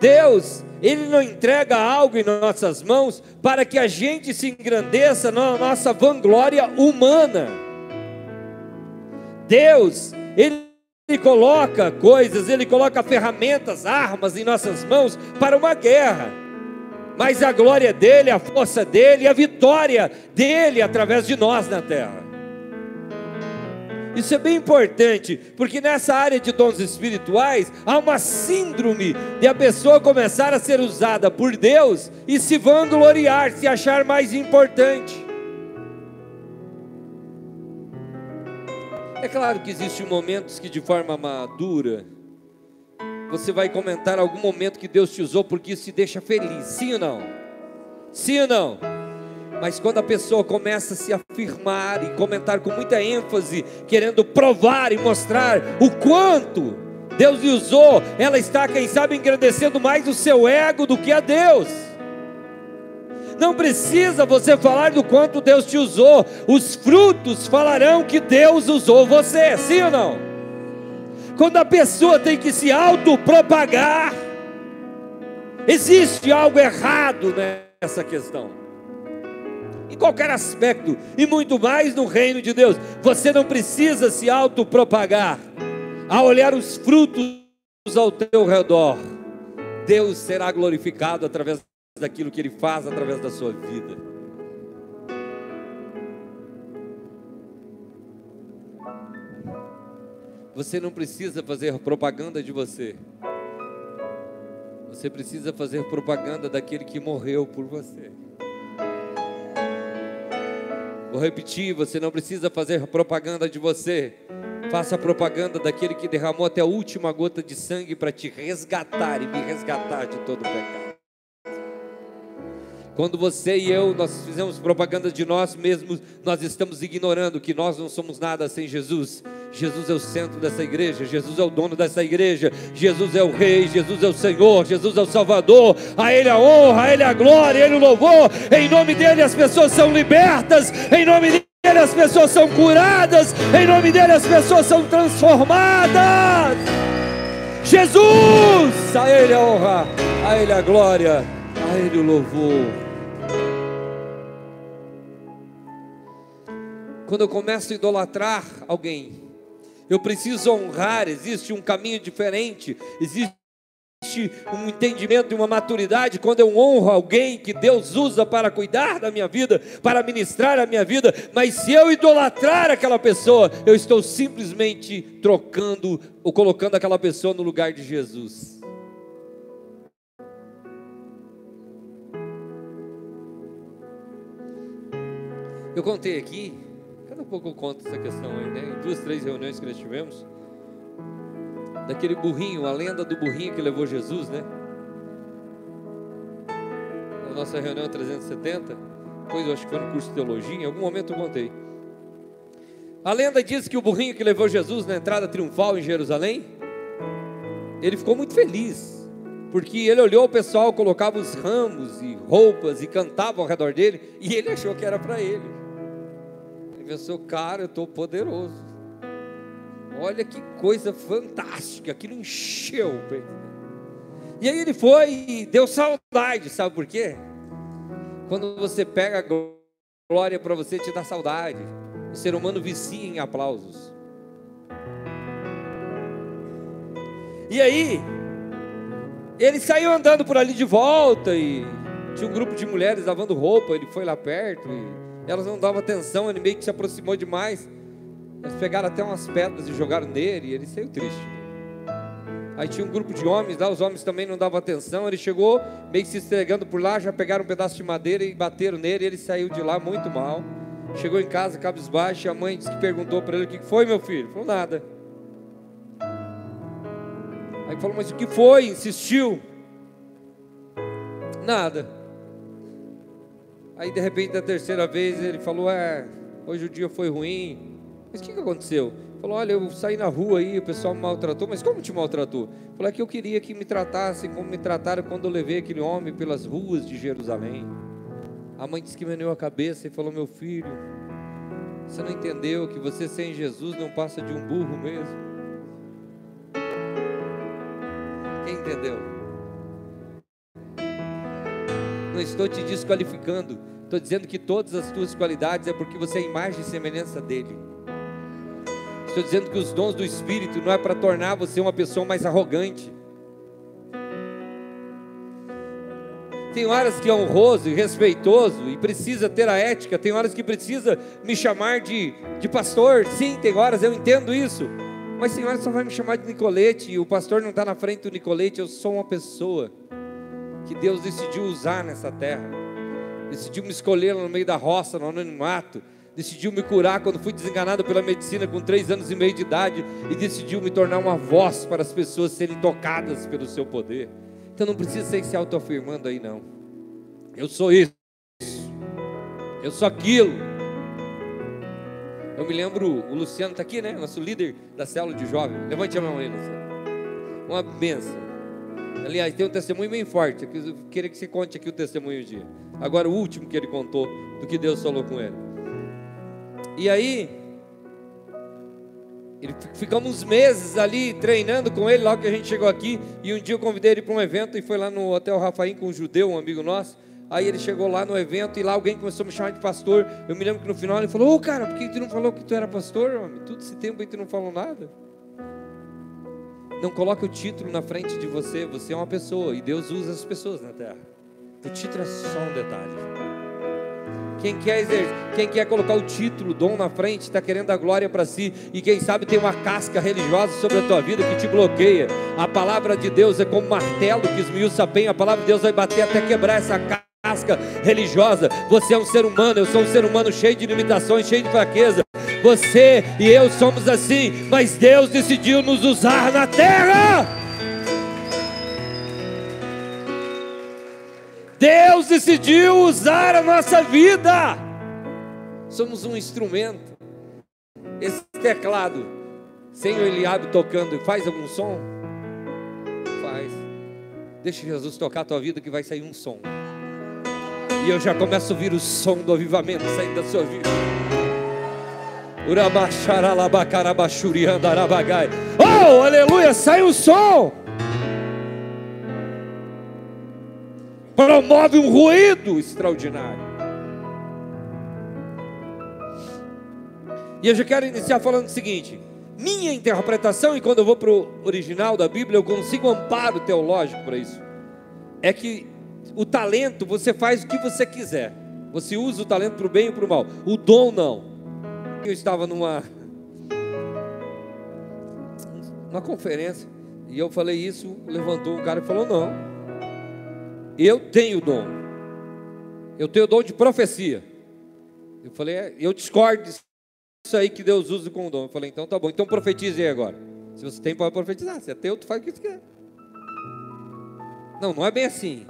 Deus, Ele não entrega algo em nossas mãos para que a gente se engrandeça na nossa vanglória humana. Deus, Ele coloca coisas, Ele coloca ferramentas, armas em nossas mãos para uma guerra. Mas a glória dele, a força dele, a vitória dele através de nós na terra. Isso é bem importante, porque nessa área de dons espirituais há uma síndrome de a pessoa começar a ser usada por Deus e se vangloriar, se achar mais importante. É claro que existem momentos que de forma madura você vai comentar algum momento que Deus te usou porque isso te deixa feliz, sim ou não? Sim ou não? Mas quando a pessoa começa a se afirmar e comentar com muita ênfase, querendo provar e mostrar o quanto Deus lhe usou, ela está, quem sabe, engrandecendo mais o seu ego do que a Deus. Não precisa você falar do quanto Deus te usou, os frutos falarão que Deus usou você, sim ou não? Quando a pessoa tem que se autopropagar, existe algo errado nessa questão em qualquer aspecto, e muito mais no reino de Deus. Você não precisa se autopropagar. Ao olhar os frutos ao teu redor, Deus será glorificado através daquilo que Ele faz através da sua vida. Você não precisa fazer propaganda de você. Você precisa fazer propaganda daquele que morreu por você. Vou repetir, você não precisa fazer propaganda de você. Faça propaganda daquele que derramou até a última gota de sangue para te resgatar e me resgatar de todo o pecado. Quando você e eu nós fizemos propaganda de nós mesmos, nós estamos ignorando que nós não somos nada sem Jesus. Jesus é o centro dessa igreja, Jesus é o dono dessa igreja, Jesus é o Rei, Jesus é o Senhor, Jesus é o Salvador. A Ele a honra, a Ele a glória, a Ele o louvor. Em nome dele as pessoas são libertas, em nome dele as pessoas são curadas, em nome dele as pessoas são transformadas. Jesus, a Ele a honra, a Ele a glória, a Ele o louvor. Quando eu começo a idolatrar alguém, eu preciso honrar, existe um caminho diferente, existe um entendimento e uma maturidade quando eu honro alguém que Deus usa para cuidar da minha vida, para ministrar a minha vida, mas se eu idolatrar aquela pessoa, eu estou simplesmente trocando ou colocando aquela pessoa no lugar de Jesus. Eu contei aqui pouco eu conto essa questão aí, né? Em duas, três reuniões que nós tivemos, daquele burrinho, a lenda do burrinho que levou Jesus, né? Na nossa reunião 370, depois eu acho que foi no curso de teologia, em algum momento eu contei. A lenda diz que o burrinho que levou Jesus na entrada triunfal em Jerusalém, ele ficou muito feliz, porque ele olhou o pessoal, colocava os ramos e roupas e cantava ao redor dele, e ele achou que era para ele pensou, cara, eu estou poderoso. Olha que coisa fantástica, aquilo encheu. E aí ele foi e deu saudade, sabe por quê? Quando você pega a glória para você, te dá saudade. O ser humano vicia em aplausos. E aí, ele saiu andando por ali de volta e tinha um grupo de mulheres lavando roupa. Ele foi lá perto e elas não davam atenção, ele meio que se aproximou demais. Eles pegaram até umas pedras e jogaram nele, e ele saiu triste. Aí tinha um grupo de homens lá, os homens também não davam atenção. Ele chegou, meio que se estregando por lá, já pegaram um pedaço de madeira e bateram nele. E ele saiu de lá muito mal. Chegou em casa, cabisbaixo, e a mãe disse que perguntou para ele: O que foi, meu filho? Ele falou: Nada. Aí falou: Mas o que foi? Insistiu. Nada. Aí de repente, da terceira vez, ele falou: É, hoje o dia foi ruim. Mas o que, que aconteceu? Falou: Olha, eu saí na rua aí, o pessoal me maltratou. Mas como te maltratou? Falou: É que eu queria que me tratassem como me trataram quando eu levei aquele homem pelas ruas de Jerusalém. A mãe disse que meneou a cabeça e falou: Meu filho, você não entendeu que você sem Jesus não passa de um burro mesmo? Quem entendeu? Não estou te desqualificando. Estou dizendo que todas as tuas qualidades é porque você é imagem e semelhança dele. Estou dizendo que os dons do Espírito não é para tornar você uma pessoa mais arrogante. Tem horas que é honroso e respeitoso e precisa ter a ética. Tem horas que precisa me chamar de, de pastor. Sim, tem horas, eu entendo isso. Mas tem horas só vai me chamar de Nicolete e o pastor não está na frente do Nicolete. Eu sou uma pessoa que Deus decidiu usar nessa terra. Decidiu me escolher no meio da roça, no anonimato. Decidiu me curar quando fui desenganado pela medicina com três anos e meio de idade. E decidiu me tornar uma voz para as pessoas serem tocadas pelo seu poder. Então não precisa ser se autoafirmando aí, não. Eu sou isso. Eu sou aquilo. Eu me lembro, o Luciano está aqui, né? Nosso líder da célula de jovem. Levante a mão aí, Luciano. Uma benção. Aliás, tem um testemunho bem forte. Eu queria que você conte aqui o testemunho dia. Agora, o último que ele contou do que Deus falou com ele. E aí, ele, ficamos meses ali treinando com ele, logo que a gente chegou aqui. E um dia eu convidei ele para um evento e foi lá no Hotel Rafaim com um judeu, um amigo nosso. Aí ele chegou lá no evento e lá alguém começou a me chamar de pastor. Eu me lembro que no final ele falou: Ô oh, cara, por que tu não falou que tu era pastor, homem? Todo esse tempo aí tu não falou nada. Não coloque o título na frente de você. Você é uma pessoa e Deus usa as pessoas na terra. O título é só um detalhe. Quem quer, quem quer colocar o título, dom na frente, está querendo a glória para si. E quem sabe tem uma casca religiosa sobre a tua vida que te bloqueia. A palavra de Deus é como um martelo que esmiuça bem. A palavra de Deus vai bater até quebrar essa casca religiosa. Você é um ser humano, eu sou um ser humano cheio de limitações, cheio de fraqueza. Você e eu somos assim, mas Deus decidiu nos usar na terra. Deus decidiu usar a nossa vida. Somos um instrumento. Esse teclado, sem o Eliabe tocando, faz algum som? Faz. Deixa Jesus tocar a tua vida que vai sair um som. E eu já começo a ouvir o som do avivamento saindo da sua vida. Oh, aleluia, sai o som. promove um ruído extraordinário. E eu já quero iniciar falando o seguinte: minha interpretação, e quando eu vou para o original da Bíblia, eu consigo amparo teológico para isso. É que o talento você faz o que você quiser. Você usa o talento para o bem e para o mal. O dom não. Eu estava numa numa conferência e eu falei isso, levantou um cara e falou: "Não, eu tenho dom. Eu tenho dom de profecia. Eu falei, é, eu discordo disso aí que Deus usa com o dom. Eu falei, então tá bom, então profetize aí agora. Se você tem, pode profetizar. Se é teu, tu faz o que você quer. Não, não é bem assim.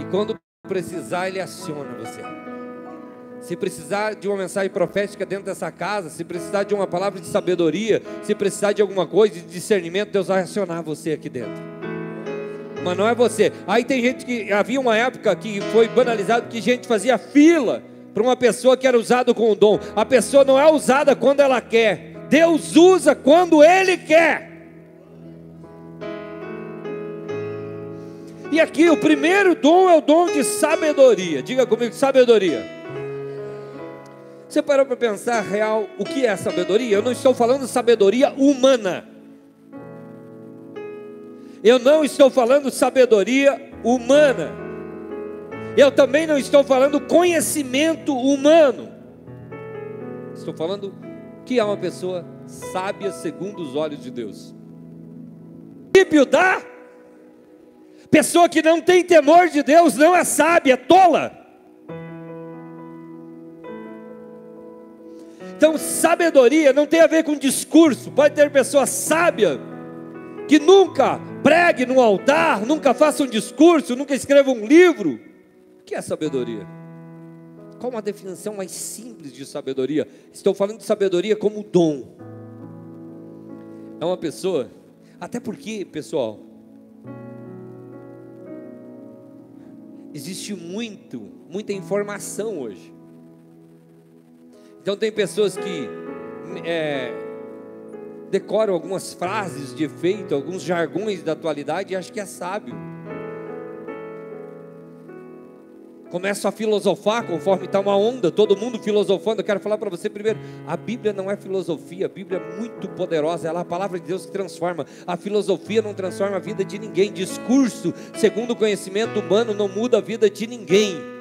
E quando precisar, ele aciona você. Se precisar de uma mensagem profética dentro dessa casa, se precisar de uma palavra de sabedoria, se precisar de alguma coisa, de discernimento, Deus vai acionar você aqui dentro mas não é você. Aí tem gente que havia uma época que foi banalizado que gente fazia fila para uma pessoa que era usada com o dom. A pessoa não é usada quando ela quer. Deus usa quando ele quer. E aqui o primeiro dom é o dom de sabedoria. Diga comigo, sabedoria. Você parou para pensar real o que é sabedoria? Eu não estou falando sabedoria humana. Eu não estou falando sabedoria humana. Eu também não estou falando conhecimento humano. Estou falando que é uma pessoa sábia segundo os olhos de Deus. Princípio da pessoa que não tem temor de Deus não é sábia, é tola. Então, sabedoria não tem a ver com discurso. Pode ter pessoa sábia que nunca pregue no altar, nunca faça um discurso, nunca escreva um livro. O que é sabedoria? Qual uma definição mais simples de sabedoria? Estou falando de sabedoria como dom. É uma pessoa, até porque, pessoal, existe muito, muita informação hoje. Então tem pessoas que é, decoram algumas frases de efeito, alguns jargões da atualidade e acho que é sábio. começam a filosofar conforme está uma onda, todo mundo filosofando. Eu quero falar para você primeiro: a Bíblia não é filosofia, a Bíblia é muito poderosa, ela é a palavra de Deus que transforma. A filosofia não transforma a vida de ninguém, discurso, segundo o conhecimento humano, não muda a vida de ninguém.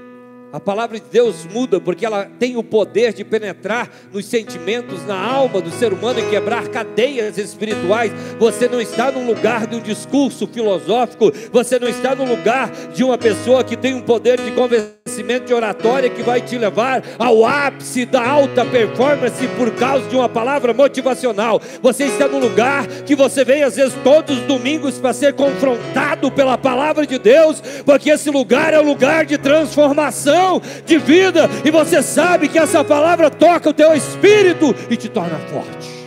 A palavra de Deus muda porque ela tem o poder de penetrar nos sentimentos, na alma do ser humano e quebrar cadeias espirituais. Você não está no lugar de um discurso filosófico, você não está no lugar de uma pessoa que tem um poder de convencimento de oratória que vai te levar ao ápice da alta performance por causa de uma palavra motivacional. Você está no lugar que você vem às vezes todos os domingos para ser confrontado pela palavra de Deus, porque esse lugar é o lugar de transformação de vida, e você sabe que essa palavra toca o teu espírito e te torna forte.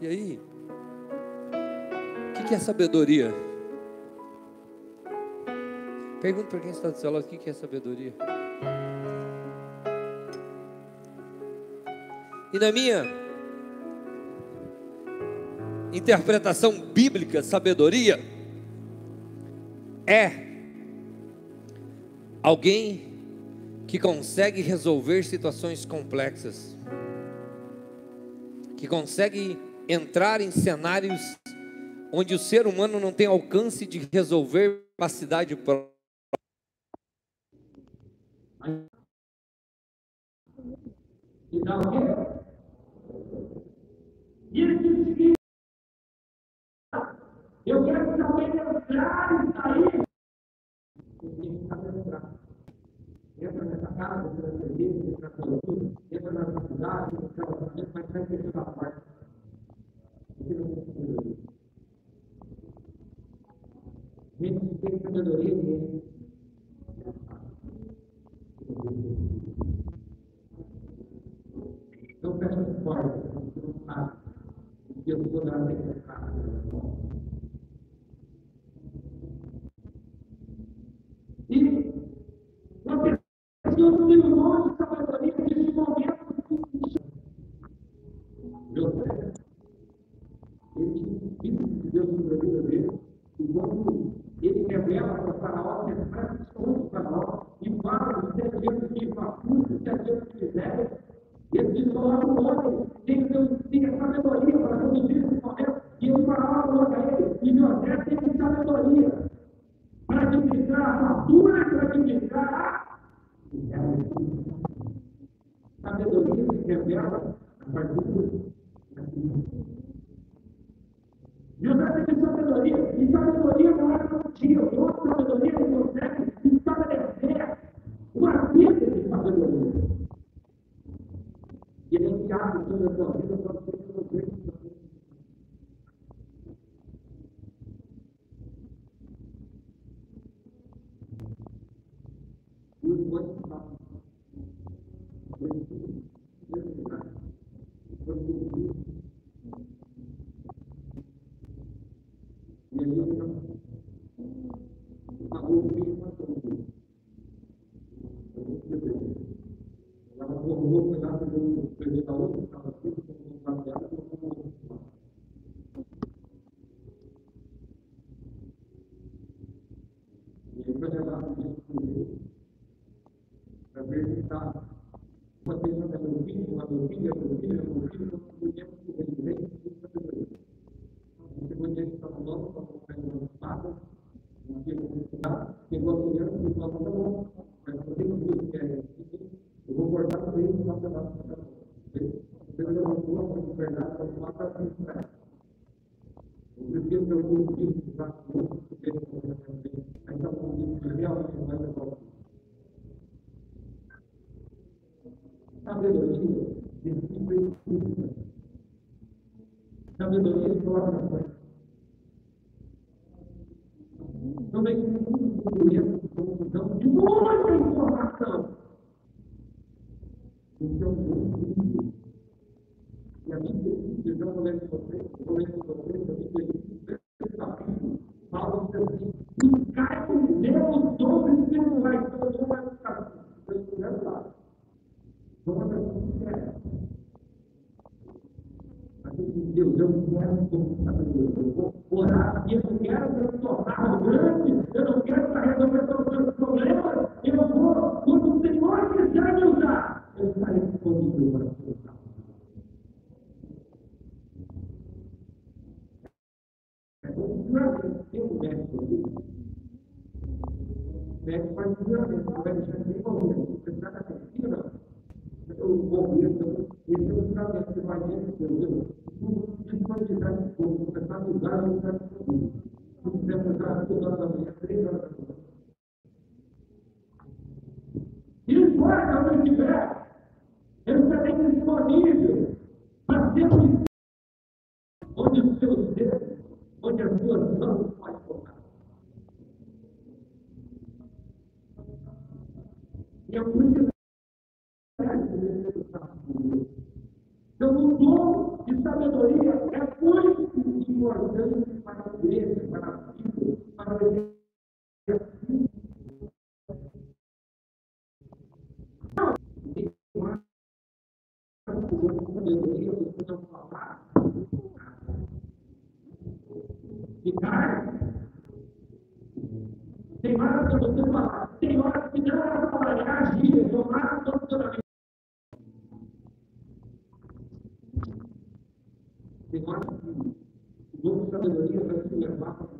E aí, o que é sabedoria? Pergunta para quem está do seu lado: o que é sabedoria? E na minha interpretação bíblica, sabedoria é Alguém que consegue resolver situações complexas, que consegue entrar em cenários onde o ser humano não tem alcance de resolver capacidade própria. Eu quero que alguém entra nessa casa, igreja, entra nessa cultura, entra na faculdade, no relacionamento, mas vai ter essa parte. Porque não tem sabedoria. Gente que tem sabedoria mesmo. Então fecha as portas, você não sabe. E eu vou Gott, dar a တဲ့လူရှိတယ်ဒီဒီဒါပေမဲ့ဒီတော့ Eu acho que nossa sabedoria vai se levar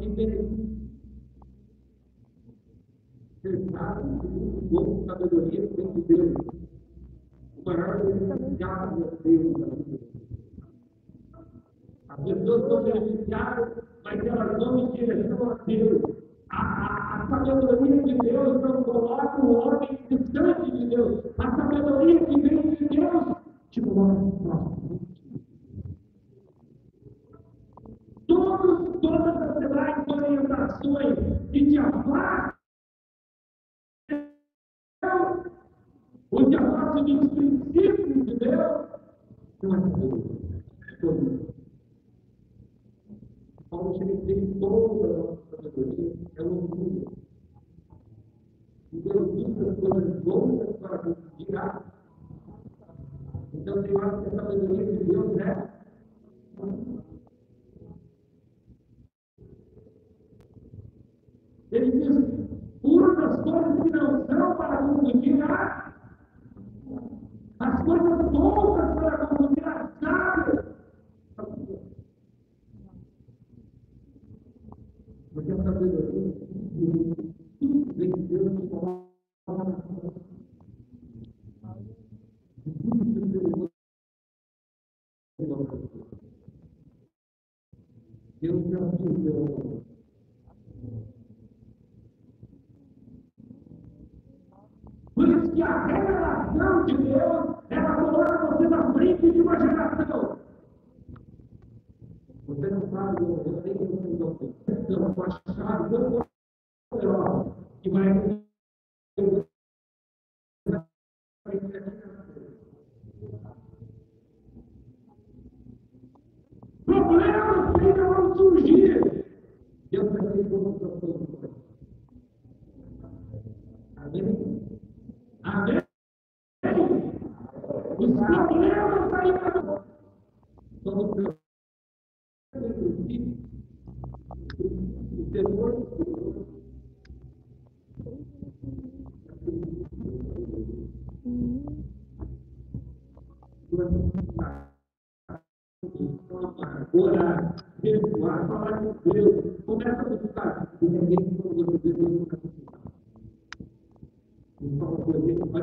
tem Vocês sabem que muito bom de sabedoria vem de Deus. O maior beneficiado é Deus na vida. As pessoas são beneficiadas, mas elas não em direção a Deus. A, a, a sabedoria de Deus não coloca o homem distante de Deus. A to build orar, jejuar, falar com Deus, começa a buscar. E ninguém falou não vai te ensinar. Então, você vai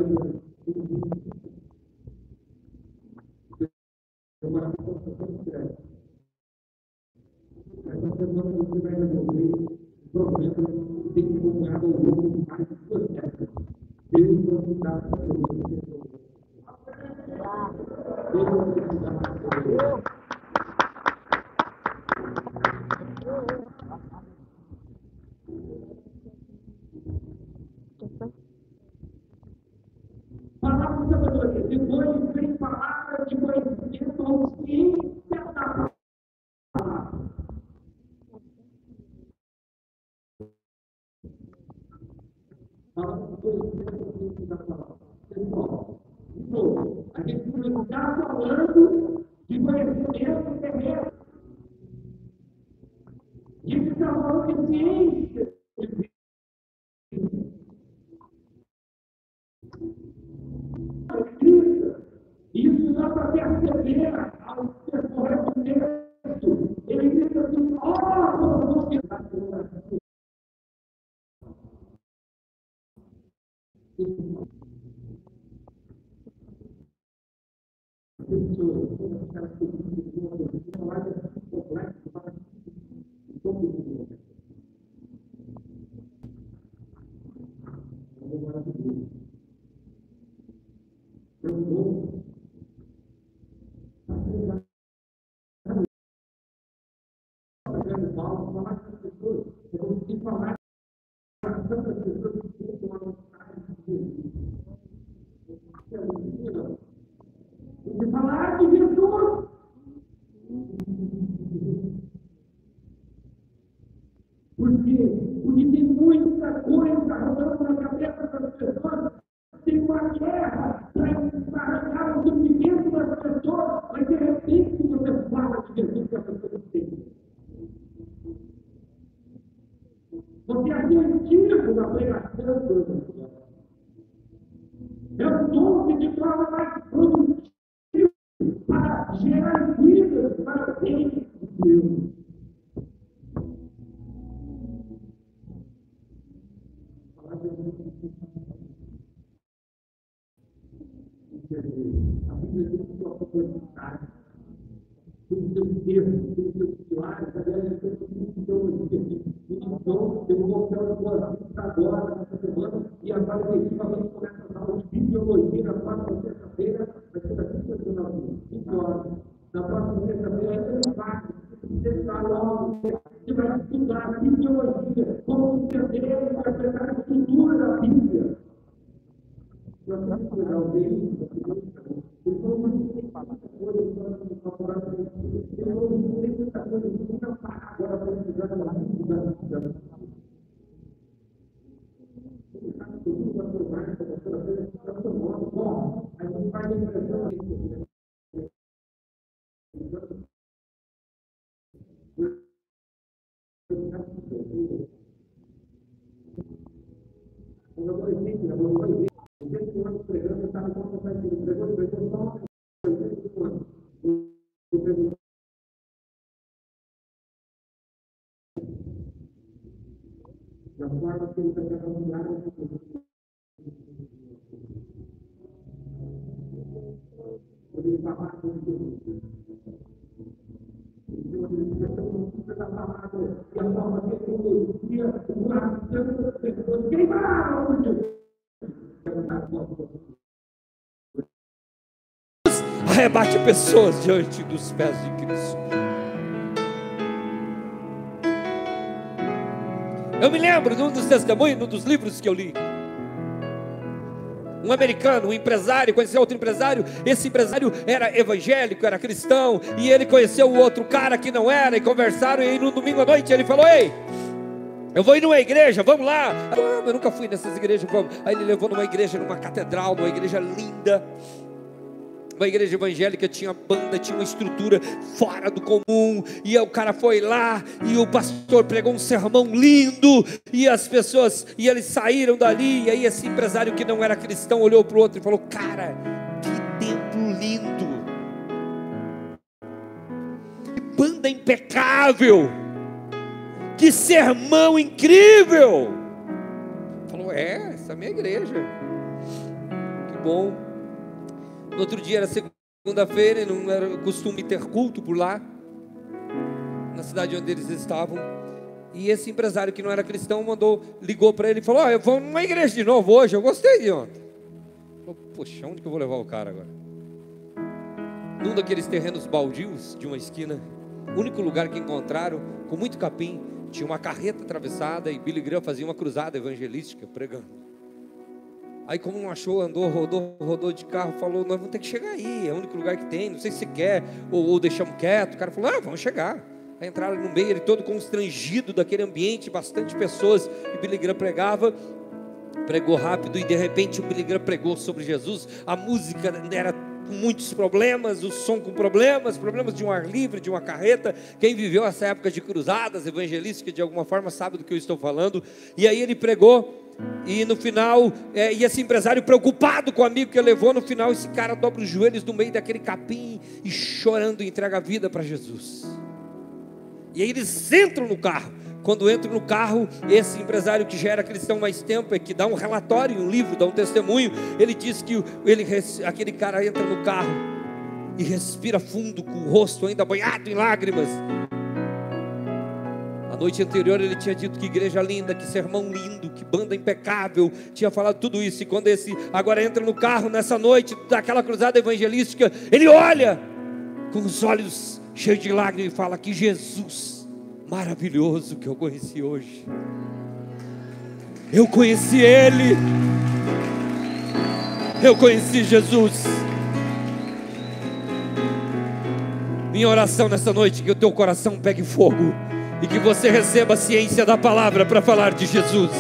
pregador. O tempo anos estava com o professor. Pregou, pregou O pregou da forma que ele está trabalhando quando a forma que ele conduzia, o coração das pessoas queimaram. Arrebate pessoas diante dos pés de Cristo. Eu me lembro de um dos testemunhos, um dos livros que eu li. Um americano, um empresário, conheceu outro empresário. Esse empresário era evangélico, era cristão. E ele conheceu o outro cara que não era. E conversaram. E no domingo à noite ele falou: Ei, eu vou ir numa igreja, vamos lá. Ah, eu nunca fui nessas igrejas, vamos. Aí ele levou numa igreja, numa catedral, numa igreja linda. Uma igreja evangélica tinha banda, tinha uma estrutura fora do comum. E o cara foi lá e o pastor pregou um sermão lindo. E as pessoas, e eles saíram dali. E aí esse empresário que não era cristão olhou para o outro e falou: Cara, que templo lindo! Que banda impecável! Que sermão incrível. Falou: É, essa é a minha igreja, que bom. No outro dia era segunda-feira e não era costume ter culto por lá, na cidade onde eles estavam. E esse empresário que não era cristão mandou, ligou para ele e falou: oh, eu vou numa igreja de novo hoje, eu gostei de ontem. Falei, Poxa, onde que eu vou levar o cara agora? Num daqueles terrenos baldios de uma esquina, único lugar que encontraram, com muito capim, tinha uma carreta atravessada e Billy Graham fazia uma cruzada evangelística pregando. Aí, como não achou, andou, rodou, rodou de carro, falou: Nós vamos ter que chegar aí, é o único lugar que tem, não sei se quer, ou, ou deixamos quieto. O cara falou: Ah, vamos chegar. Aí entraram no meio, ele todo constrangido daquele ambiente, bastante pessoas, e Billy Graham pregava, pregou rápido, e de repente o Billy Graham pregou sobre Jesus. A música era com muitos problemas, o som com problemas, problemas de um ar livre, de uma carreta. Quem viveu essa época de cruzadas evangelísticas de alguma forma sabe do que eu estou falando. E aí ele pregou e no final, é, e esse empresário preocupado com o amigo que ele levou, no final esse cara dobra os joelhos no meio daquele capim e chorando entrega a vida para Jesus. E aí eles entram no carro. Quando entram no carro, esse empresário que já era cristão mais tempo, é que dá um relatório, um livro, dá um testemunho, ele diz que ele, aquele cara entra no carro e respira fundo, com o rosto ainda banhado em lágrimas noite anterior ele tinha dito que igreja linda, que sermão lindo, que banda impecável, tinha falado tudo isso. E quando esse agora entra no carro nessa noite daquela cruzada evangelística, ele olha com os olhos cheios de lágrimas e fala: Que Jesus maravilhoso que eu conheci hoje. Eu conheci Ele. Eu conheci Jesus. Minha oração nessa noite que o teu coração pegue fogo e que você receba a ciência da palavra para falar de Jesus.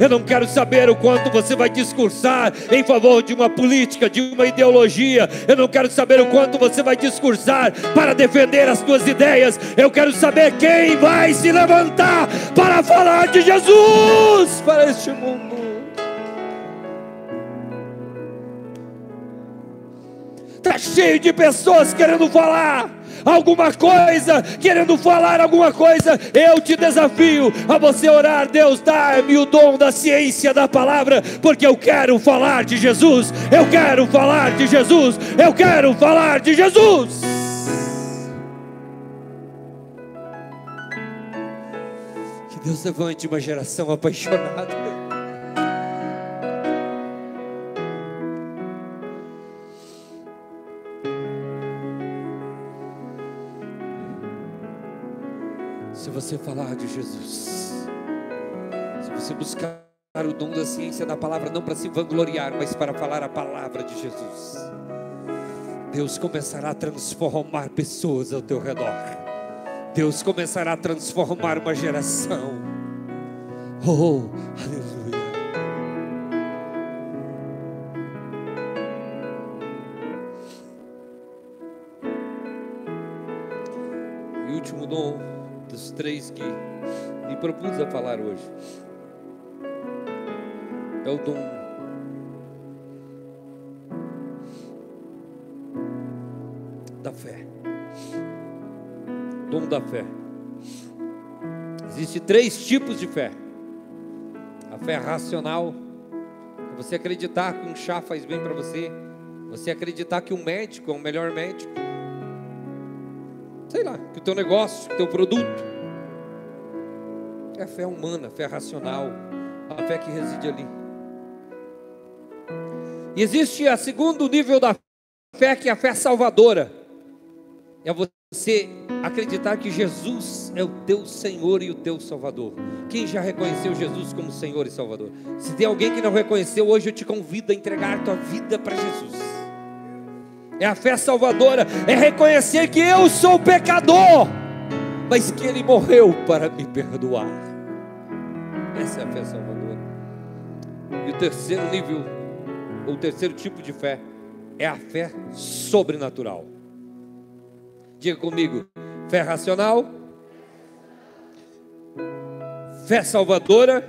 Eu não quero saber o quanto você vai discursar em favor de uma política, de uma ideologia. Eu não quero saber o quanto você vai discursar para defender as suas ideias. Eu quero saber quem vai se levantar para falar de Jesus para este mundo. Está cheio de pessoas querendo falar alguma coisa, querendo falar alguma coisa, eu te desafio a você orar, Deus, dá-me o dom da ciência da palavra, porque eu quero falar de Jesus, eu quero falar de Jesus, eu quero falar de Jesus. Que Deus levante uma geração apaixonada. Você falar de Jesus, se você buscar o dom da ciência da palavra, não para se vangloriar, mas para falar a palavra de Jesus, Deus começará a transformar pessoas ao teu redor. Deus começará a transformar uma geração. Oh, aleluia. E último dom dos três que me propus a falar hoje. É o dom da fé. Dom da fé. Existem três tipos de fé. A fé racional, você acreditar que um chá faz bem para você, você acreditar que um médico é o melhor médico, sei lá, que o teu negócio, que o teu produto. É a fé humana, a fé racional, a fé que reside ali. E existe a segundo nível da fé, que é a fé salvadora. É você acreditar que Jesus é o teu Senhor e o teu Salvador. Quem já reconheceu Jesus como Senhor e Salvador? Se tem alguém que não reconheceu, hoje eu te convido a entregar a tua vida para Jesus é a fé salvadora, é reconhecer que eu sou pecador, mas que Ele morreu para me perdoar. Essa é a fé salvadora. E o terceiro nível, ou o terceiro tipo de fé, é a fé sobrenatural. Diga comigo: fé racional, fé salvadora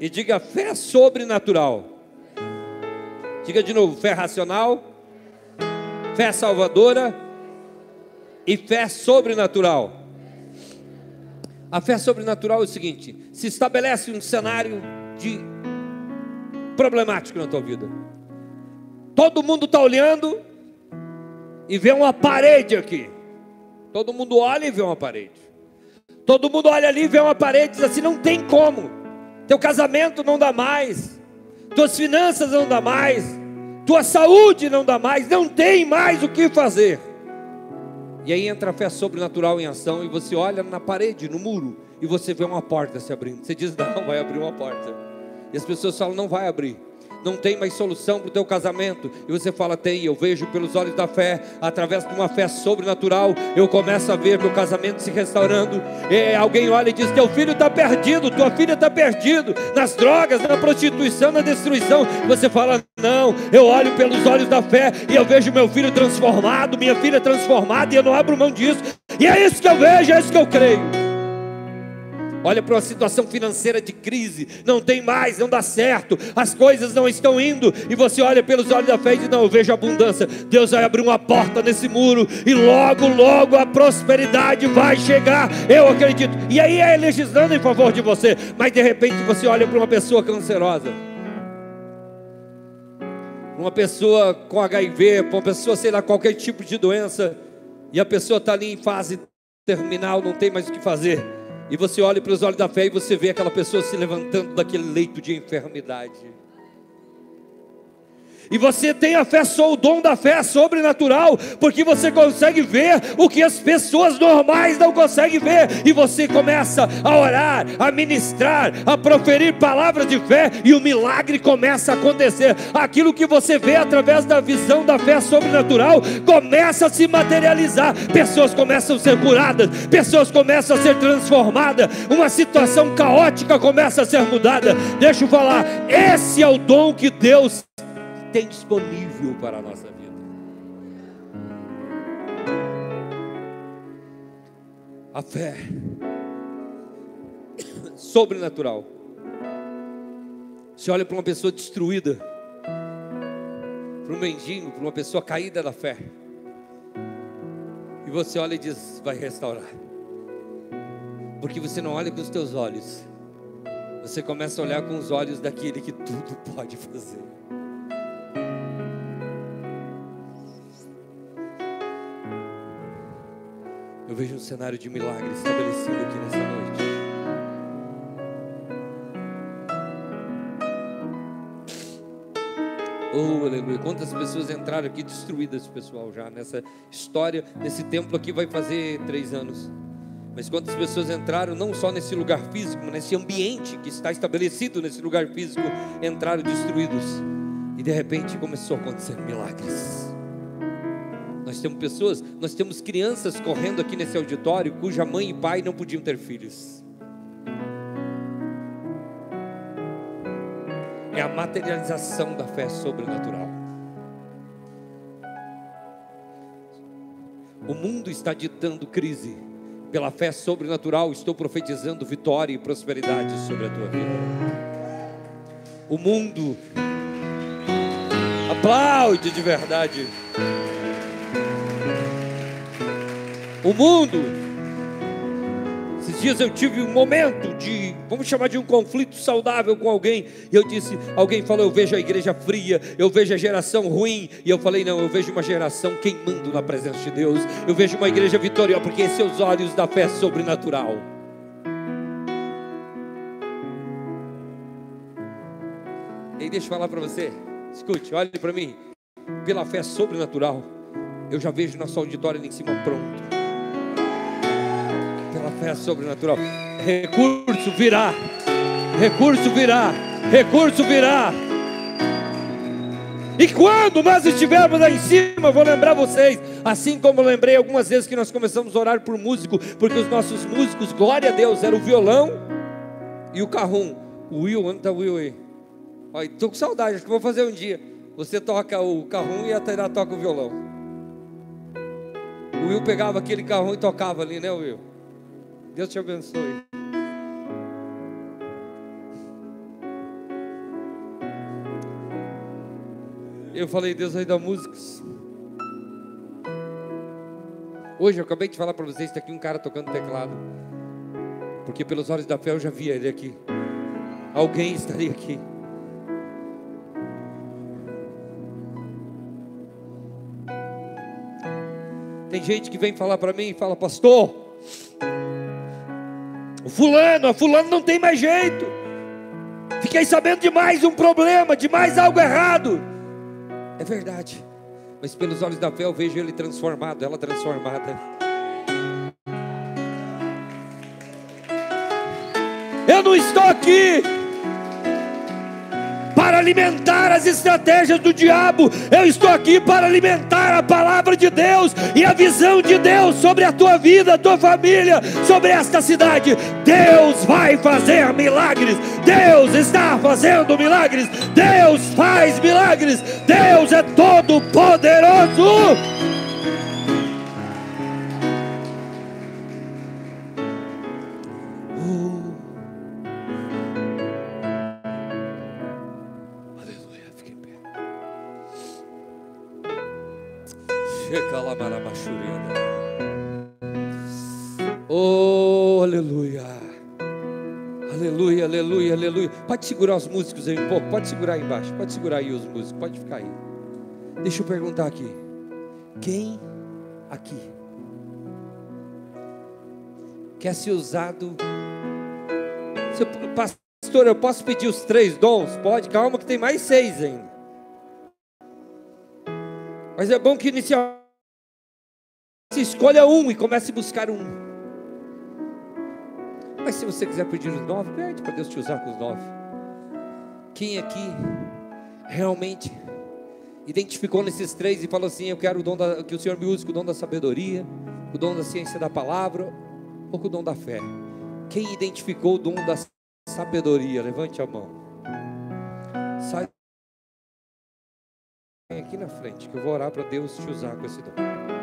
e diga fé sobrenatural. Diga de novo: fé racional, fé salvadora e fé sobrenatural. A fé sobrenatural é o seguinte: se estabelece um cenário de problemático na tua vida. Todo mundo está olhando e vê uma parede aqui. Todo mundo olha e vê uma parede. Todo mundo olha ali e vê uma parede e diz assim: não tem como. Teu casamento não dá mais. Tuas finanças não dá mais. Tua saúde não dá mais. Não tem mais o que fazer. E aí entra a fé sobrenatural em ação e você olha na parede, no muro, e você vê uma porta se abrindo. Você diz: não, vai abrir uma porta. E as pessoas falam: não vai abrir não tem mais solução para o teu casamento. E você fala, tem, eu vejo pelos olhos da fé, através de uma fé sobrenatural, eu começo a ver meu casamento se restaurando. E alguém olha e diz: Teu filho está perdido, tua filha está perdido nas drogas, na prostituição, na destruição. Você fala, não, eu olho pelos olhos da fé e eu vejo meu filho transformado, minha filha transformada, e eu não abro mão disso. E é isso que eu vejo, é isso que eu creio olha para uma situação financeira de crise, não tem mais, não dá certo, as coisas não estão indo, e você olha pelos olhos da fé e diz: Não, eu vejo abundância. Deus vai abrir uma porta nesse muro, e logo, logo a prosperidade vai chegar. Eu acredito. E aí é legislando em favor de você, mas de repente você olha para uma pessoa cancerosa. Uma pessoa com HIV, uma pessoa, sei lá, qualquer tipo de doença, e a pessoa está ali em fase terminal, não tem mais o que fazer. E você olha para os olhos da fé e você vê aquela pessoa se levantando daquele leito de enfermidade. E você tem a fé, só o dom da fé sobrenatural, porque você consegue ver o que as pessoas normais não conseguem ver, e você começa a orar, a ministrar, a proferir palavras de fé, e o milagre começa a acontecer. Aquilo que você vê através da visão da fé sobrenatural começa a se materializar. Pessoas começam a ser curadas, pessoas começam a ser transformadas, uma situação caótica começa a ser mudada. Deixa eu falar, esse é o dom que Deus tem disponível para a nossa vida. A fé sobrenatural. Você olha para uma pessoa destruída, para um mendigo, para uma pessoa caída da fé, e você olha e diz: vai restaurar, porque você não olha com os teus olhos, você começa a olhar com os olhos daquele que tudo pode fazer. Eu vejo um cenário de milagre estabelecido aqui nessa noite. Oh, aleluia. Quantas pessoas entraram aqui destruídas, pessoal, já nessa história, nesse templo aqui vai fazer três anos. Mas quantas pessoas entraram, não só nesse lugar físico, mas nesse ambiente que está estabelecido nesse lugar físico, entraram destruídos. E de repente começou a acontecer milagres. Nós temos pessoas, nós temos crianças correndo aqui nesse auditório cuja mãe e pai não podiam ter filhos. É a materialização da fé sobrenatural. O mundo está ditando crise. Pela fé sobrenatural, estou profetizando vitória e prosperidade sobre a tua vida. O mundo aplaude de verdade. O mundo. Esses dias eu tive um momento de, vamos chamar de um conflito saudável com alguém, e eu disse, alguém falou, eu vejo a igreja fria, eu vejo a geração ruim, e eu falei, não, eu vejo uma geração queimando na presença de Deus, eu vejo uma igreja vitoriosa, porque são os olhos da fé sobrenatural. E deixa eu falar para você, escute, olhe para mim, pela fé sobrenatural, eu já vejo nosso auditório ali em cima pronto fé sobrenatural. Recurso virá. Recurso virá. Recurso virá. E quando nós estivermos lá em cima, vou lembrar vocês, assim como lembrei algumas vezes que nós começamos a orar por músico, porque os nossos músicos, glória a Deus, era o violão e o carrum. O Will, onde está o Will aí? Estou com saudade, acho que vou fazer um dia. Você toca o carrom e a Tainá toca o violão. O Will pegava aquele carrom e tocava ali, né, Will? Deus te abençoe. Eu falei, Deus vai dar músicas. Hoje eu acabei de falar para vocês, está aqui um cara tocando teclado. Porque pelos olhos da fé eu já via ele aqui. Alguém estaria aqui. Tem gente que vem falar para mim e fala, pastor, o fulano, a fulano não tem mais jeito. Fiquei sabendo de mais um problema, de mais algo errado. É verdade. Mas pelos olhos da fé eu vejo ele transformado, ela transformada. Eu não estou aqui para alimentar as estratégias do diabo. Eu estou aqui para alimentar a palavra de Deus e a visão de Deus sobre a tua vida, a tua família, sobre esta cidade. Deus vai fazer milagres. Deus está fazendo milagres. Deus faz milagres. Deus é todo poderoso. Oh, aleluia. Aleluia, aleluia, aleluia. Pode segurar os músicos aí um pouco, pode segurar aí embaixo, pode segurar aí os músicos, pode ficar aí. Deixa eu perguntar aqui. Quem aqui quer ser usado? pastor, eu posso pedir os três dons? Pode, calma que tem mais seis ainda. Mas é bom que inicialmente escolha um e comece a buscar um. Mas se você quiser pedir os nove, pede para Deus te usar com os nove. Quem aqui realmente identificou nesses três e falou assim: Eu quero o dom da, que o Senhor me use com o dom da sabedoria, o dom da ciência da palavra ou com o dom da fé? Quem identificou o dom da sabedoria? Levante a mão. Sai aqui na frente, que eu vou orar para Deus te usar com esse dom.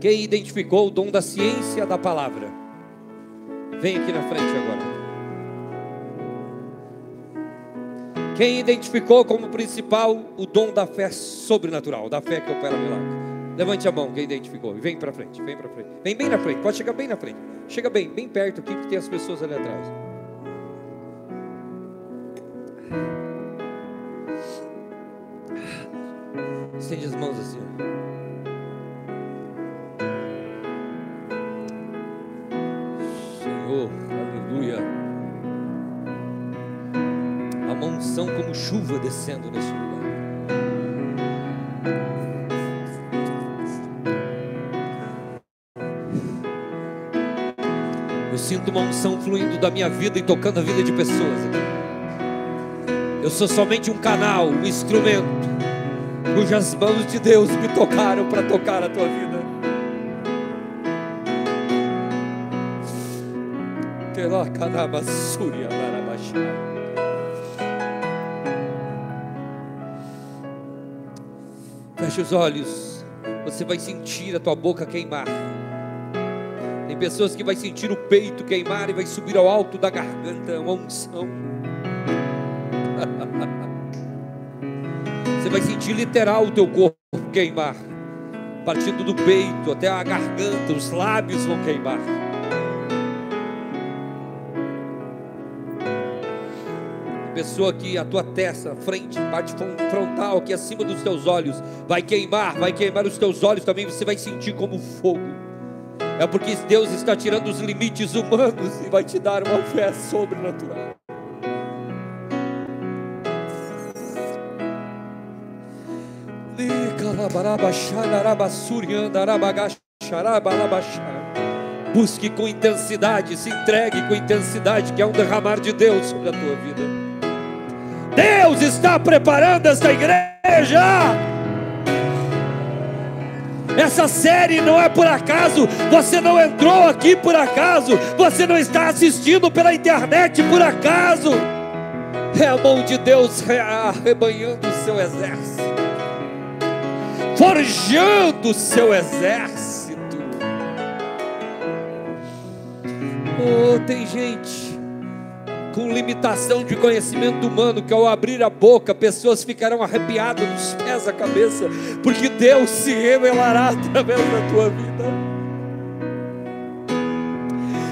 Quem identificou o dom da ciência da palavra? Vem aqui na frente agora. Quem identificou como principal o dom da fé sobrenatural, da fé que opera milagre? Levante a mão, quem identificou. Vem para frente, vem para frente. Vem bem na frente, pode chegar bem na frente. Chega bem, bem perto aqui, que tem as pessoas ali atrás. Estende as mãos assim. Senhor, aleluia. A monção como chuva descendo nesse lugar. Eu sinto uma unção fluindo da minha vida e tocando a vida de pessoas. Eu sou somente um canal, um instrumento, cujas mãos de Deus me tocaram para tocar a tua vida. Feche os olhos. Você vai sentir a tua boca queimar. Tem pessoas que vai sentir o peito queimar e vai subir ao alto da garganta uma unção. Você vai sentir literal o teu corpo queimar, partindo do peito até a garganta, os lábios vão queimar. Pessoa aqui, a tua testa, frente, parte frontal, aqui acima dos teus olhos, vai queimar, vai queimar os teus olhos também, você vai sentir como fogo. É porque Deus está tirando os limites humanos e vai te dar uma fé sobrenatural. Busque com intensidade, se entregue com intensidade, que é um derramar de Deus sobre a tua vida. Deus está preparando esta igreja. Essa série não é por acaso, você não entrou aqui por acaso, você não está assistindo pela internet por acaso. É a mão de Deus arrebanhando o seu exército, forjando o seu exército. Oh, tem gente com limitação de conhecimento humano que ao abrir a boca, pessoas ficarão arrepiadas dos pés à cabeça, porque Deus se revelará através da tua vida.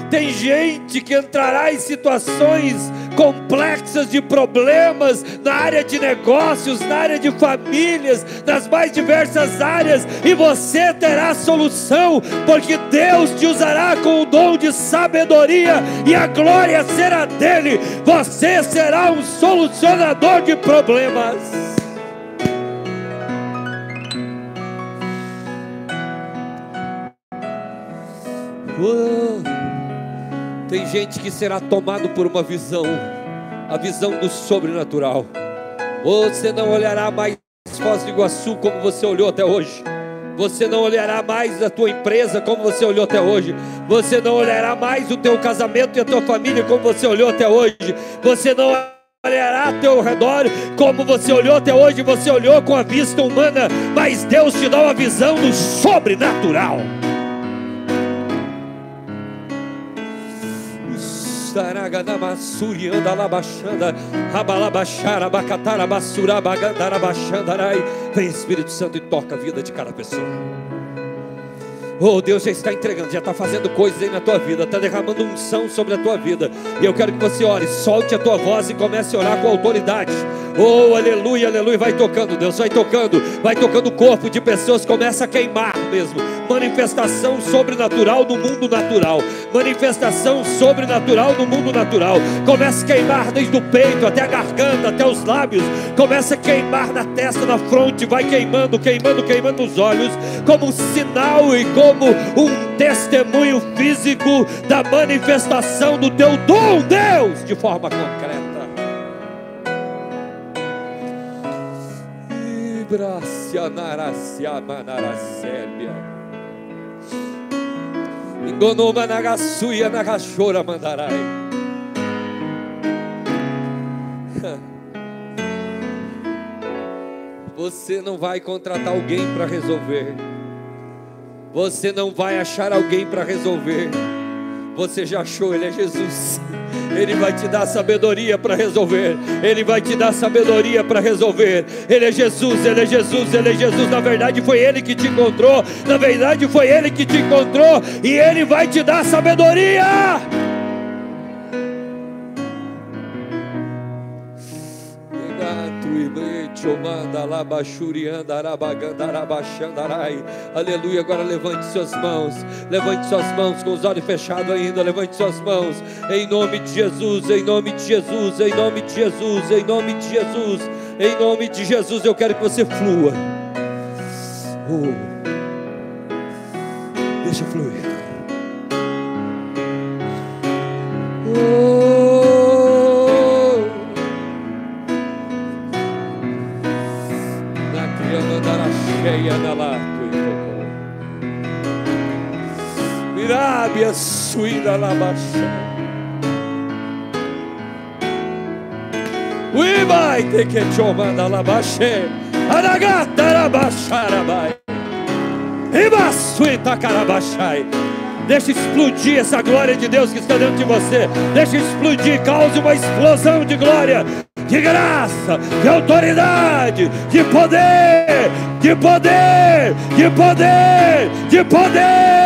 Tem gente que entrará em situações complexas de problemas na área de negócios, na área de famílias, nas mais diversas áreas, e você terá solução, porque Deus te usará com o dom de sabedoria e a glória será dele. Você será um solucionador de problemas. Tem gente que será tomado por uma visão, a visão do sobrenatural. Você não olhará mais Foz do Iguaçu como você olhou até hoje. Você não olhará mais a tua empresa como você olhou até hoje. Você não olhará mais o teu casamento e a tua família como você olhou até hoje. Você não olhará ao teu redor como você olhou até hoje. Você olhou com a vista humana, mas Deus te dá uma visão do sobrenatural. Saraganamasurianda labaxanda, abalabaxara, bacatara, basura, bagandara, baixandarai. Vem Espírito Santo e toca a vida de cada pessoa. Oh, Deus já está entregando, já está fazendo coisas aí na tua vida, está derramando unção sobre a tua vida. E eu quero que você ore, solte a tua voz e comece a orar com autoridade. Oh, aleluia, aleluia. Vai tocando, Deus, vai tocando, vai tocando o corpo de pessoas, começa a queimar mesmo. Manifestação sobrenatural no mundo natural. Manifestação sobrenatural no mundo natural. Começa a queimar desde o peito até a garganta, até os lábios. Começa a queimar na testa, na fronte, vai queimando, queimando, queimando os olhos, como um sinal e como um testemunho físico da manifestação do teu dom, Deus, de forma concreta. Engonoma nagasuia nagachora mandarai. Você não vai contratar alguém para resolver. Você não vai achar alguém para resolver. Você já achou, Ele é Jesus. Ele vai te dar sabedoria para resolver. Ele vai te dar sabedoria para resolver. Ele é Jesus, Ele é Jesus, Ele é Jesus. Na verdade, foi Ele que te encontrou. Na verdade, foi Ele que te encontrou. E Ele vai te dar sabedoria. Aleluia. Agora levante suas mãos. Levante suas mãos com os olhos fechados ainda. Levante suas mãos. Em nome de Jesus. Em nome de Jesus. Em nome de Jesus. Em nome de Jesus. Em nome de Jesus. Eu quero que você flua. Oh. Deixa fluir. Oh. Na baixa. We vai ter que chomanda la baixe. Aragata. E basuita carabachai. Deixa explodir essa glória de Deus que está dentro de você. Deixa explodir, cause uma explosão de glória de graça, de autoridade, de poder, de poder, de poder, de poder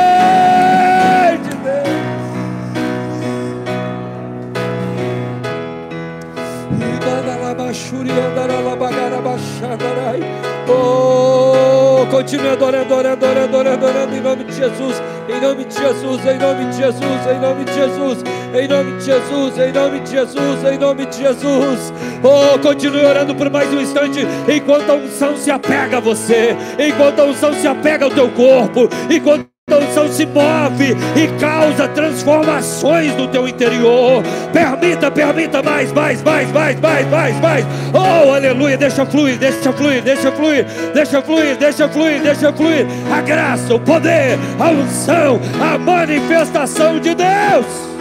Oh, continue adorando, adorando, adorando, adorando em nome de Jesus, em nome de Jesus, em nome de Jesus, em nome de Jesus, em nome de Jesus, em nome de Jesus, em nome de Jesus. Oh, continue orando por mais um instante, enquanto a unção se apega a você, enquanto a unção se apega ao teu corpo, enquanto unção se move e causa transformações no teu interior. Permita, permita mais, mais, mais, mais, mais, mais, mais. Oh, aleluia, deixa fluir, deixa fluir, deixa fluir, deixa fluir, deixa fluir, deixa fluir. A graça, o poder, a unção, a manifestação de Deus.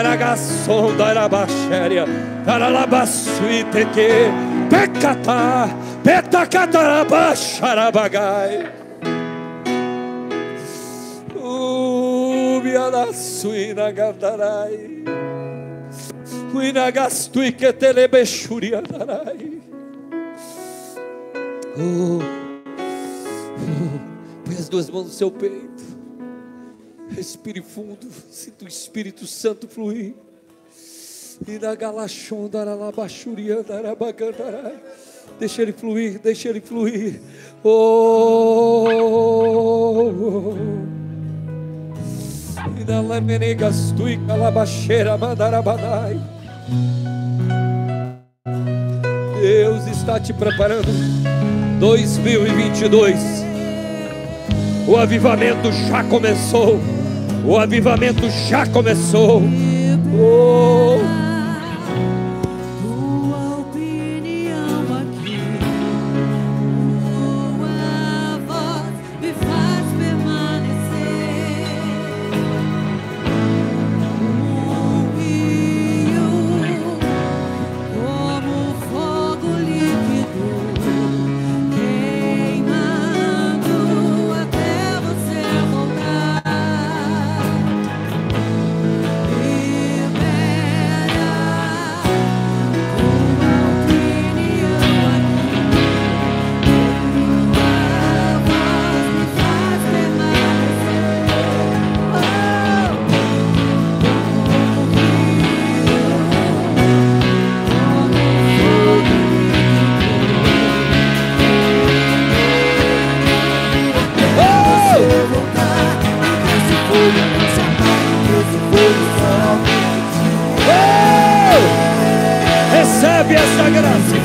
Aragação da Arabaxéria, Aralabasuiteke, Pecatá, Petacatarabaxarabagai. Ubianasuina Gatarai. Uinagastui que telebexurianarai. Oh, oh, põe as duas mãos no seu peito. Respire fundo, sinta o Espírito Santo fluir. Na galachondaralabachuriandarabagandarai. Deixa ele fluir, deixa ele fluir. Oh, E na lamenegastui calabacheira. Deus está te preparando 2022. O avivamento já começou. O avivamento já começou. Oh. Sagras.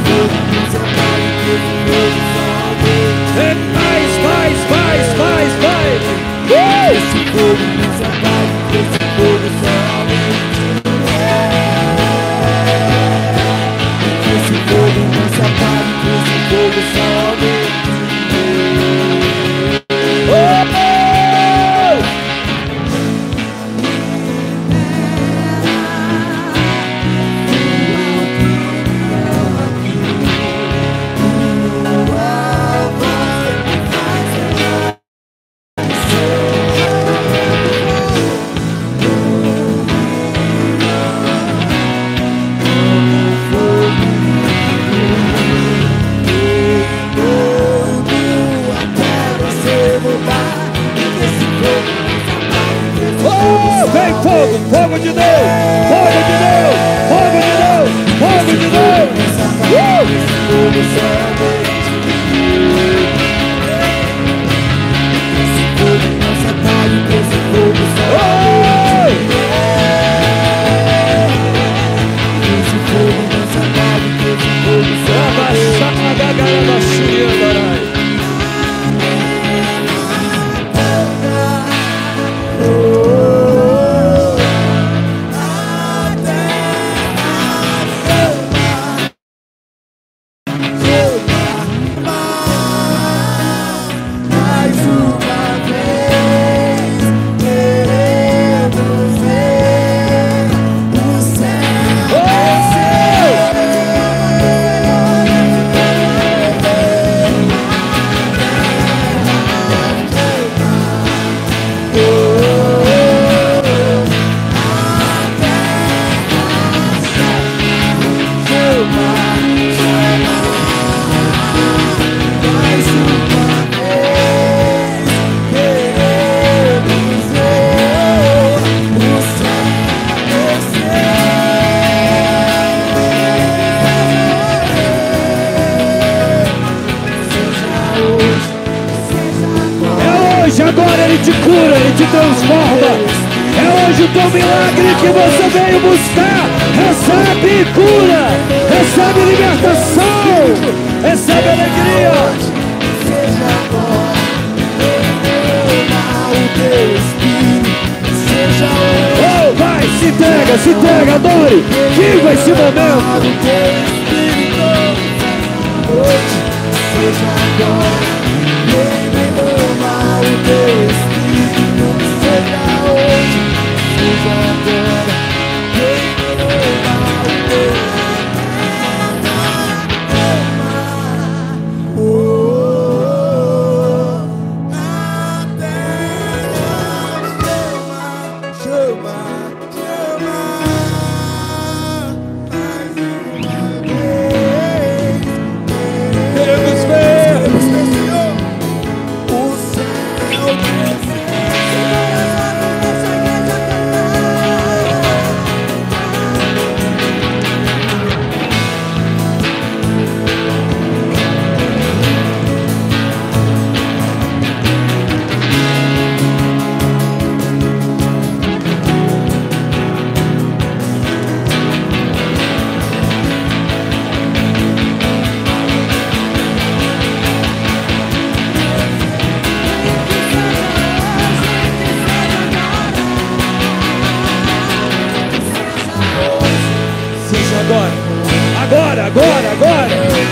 Agora, agora, agora.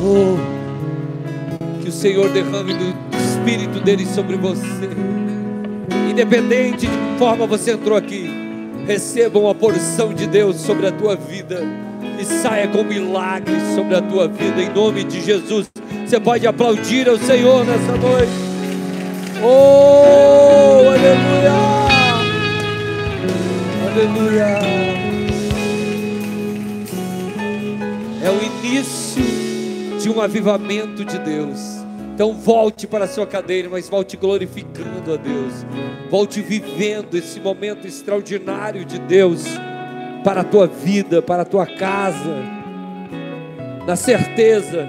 Oh, que o Senhor derrame do Espírito dele sobre você. Independente de que forma você entrou aqui, receba uma porção de Deus sobre a tua vida e saia com milagres sobre a tua vida, em nome de Jesus. Você pode aplaudir ao Senhor nessa noite. Oh, aleluia! Aleluia! É o início de um avivamento de Deus. Então volte para a sua cadeira, mas volte glorificando a Deus. Volte vivendo esse momento extraordinário de Deus para a tua vida, para a tua casa. Na certeza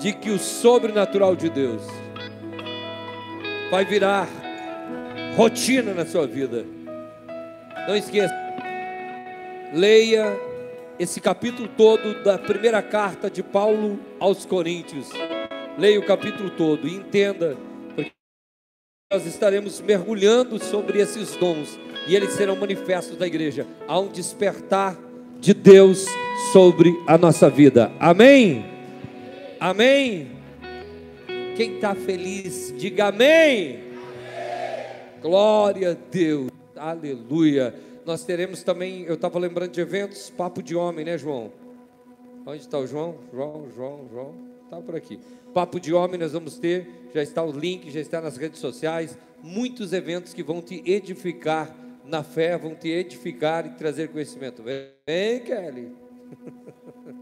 de que o sobrenatural de Deus vai virar rotina na sua vida. Não esqueça. Leia esse capítulo todo da primeira carta de Paulo aos Coríntios. Leia o capítulo todo e entenda, porque nós estaremos mergulhando sobre esses dons e eles serão manifestos da igreja. Há um despertar de Deus sobre a nossa vida. Amém? Amém? Quem está feliz, diga amém. Glória a Deus, aleluia. Nós teremos também, eu estava lembrando de eventos, papo de homem, né, João? Onde está o João? João, João, João, está por aqui. Papo de homem nós vamos ter, já está o link, já está nas redes sociais. Muitos eventos que vão te edificar na fé, vão te edificar e trazer conhecimento. Vem, Kelly.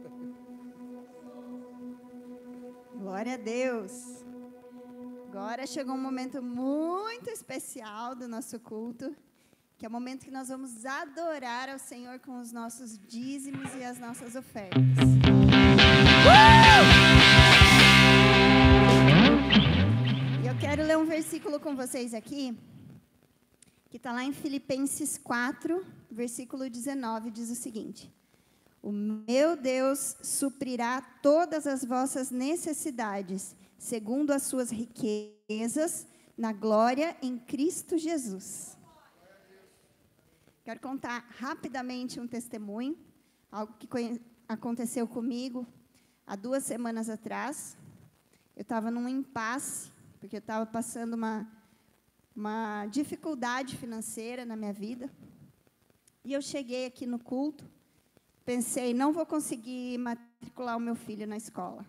Glória a Deus. Agora chegou um momento muito especial do nosso culto, que é o momento que nós vamos adorar ao Senhor com os nossos dízimos e as nossas ofertas. E quero ler um versículo com vocês aqui, que está lá em Filipenses 4, versículo 19, diz o seguinte: O meu Deus suprirá todas as vossas necessidades, segundo as suas riquezas, na glória em Cristo Jesus. Quero contar rapidamente um testemunho, algo que aconteceu comigo há duas semanas atrás. Eu estava num impasse, porque eu estava passando uma, uma dificuldade financeira na minha vida. E eu cheguei aqui no culto, pensei, não vou conseguir matricular o meu filho na escola,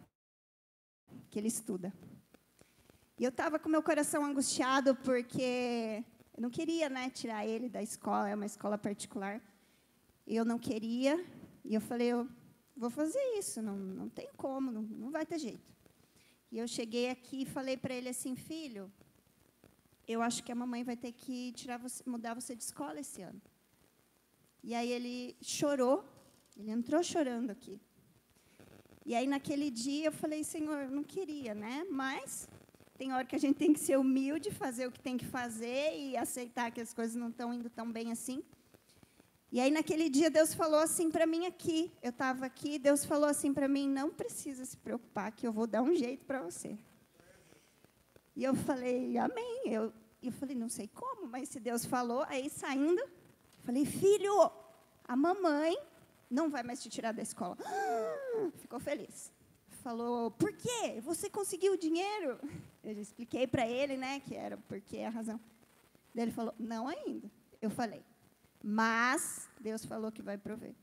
que ele estuda. E eu estava com meu coração angustiado, porque eu não queria né, tirar ele da escola, é uma escola particular. Eu não queria, e eu falei, eu vou fazer isso, não, não tem como, não, não vai ter jeito. E eu cheguei aqui e falei para ele assim, filho, eu acho que a mamãe vai ter que tirar você, mudar você de escola esse ano. E aí ele chorou, ele entrou chorando aqui. E aí naquele dia eu falei, Senhor, não queria, né? Mas tem hora que a gente tem que ser humilde, fazer o que tem que fazer e aceitar que as coisas não estão indo tão bem assim. E aí naquele dia Deus falou assim para mim aqui, eu estava aqui, Deus falou assim para mim, não precisa se preocupar que eu vou dar um jeito para você. E eu falei, amém. Eu, eu falei, não sei como, mas se Deus falou, aí saindo, falei, filho, a mamãe não vai mais te tirar da escola. Ficou feliz. Falou, por quê? Você conseguiu o dinheiro? Eu já expliquei para ele, né, que era porque a razão. Daí ele falou, não ainda. Eu falei, mas Deus falou que vai prover.